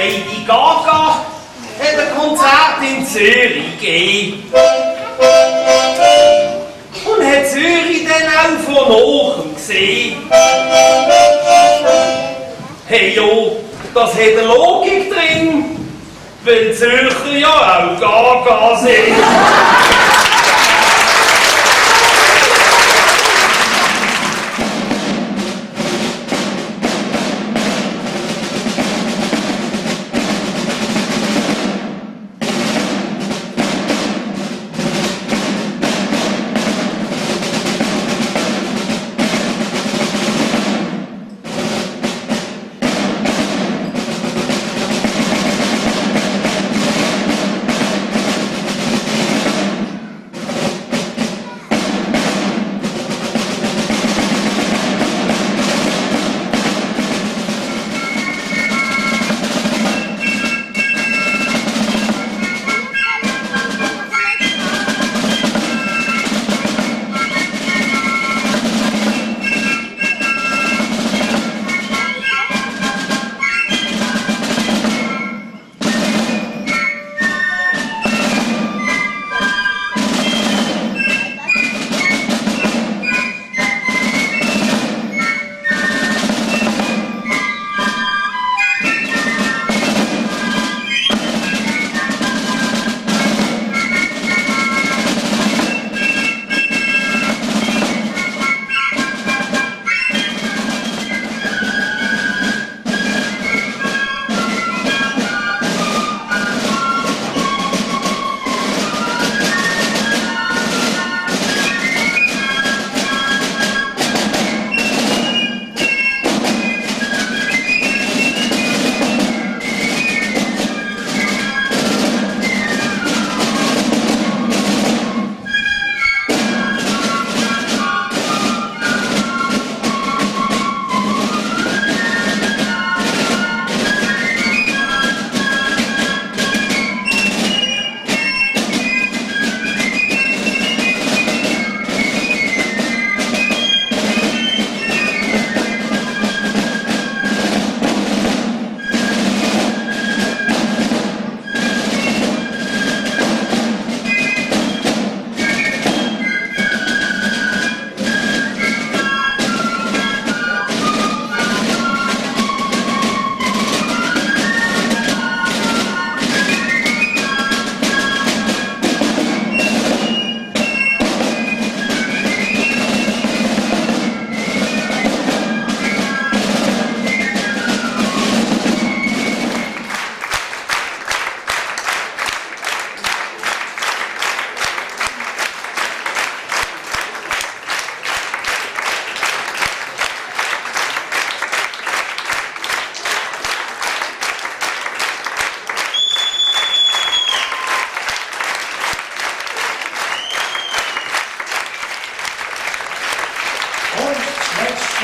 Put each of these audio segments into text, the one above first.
Lady Gaga hat ein Konzert in Zürich gegeben. Und hat Zürich dann auch von oben gesehen. Hey jo, das hat eine Logik drin, weil Zürcher ja auch Gaga sind.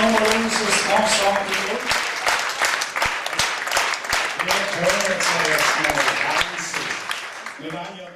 Und jetzt nochmal unser Ensemble. Wir hören jetzt erstmal ganz.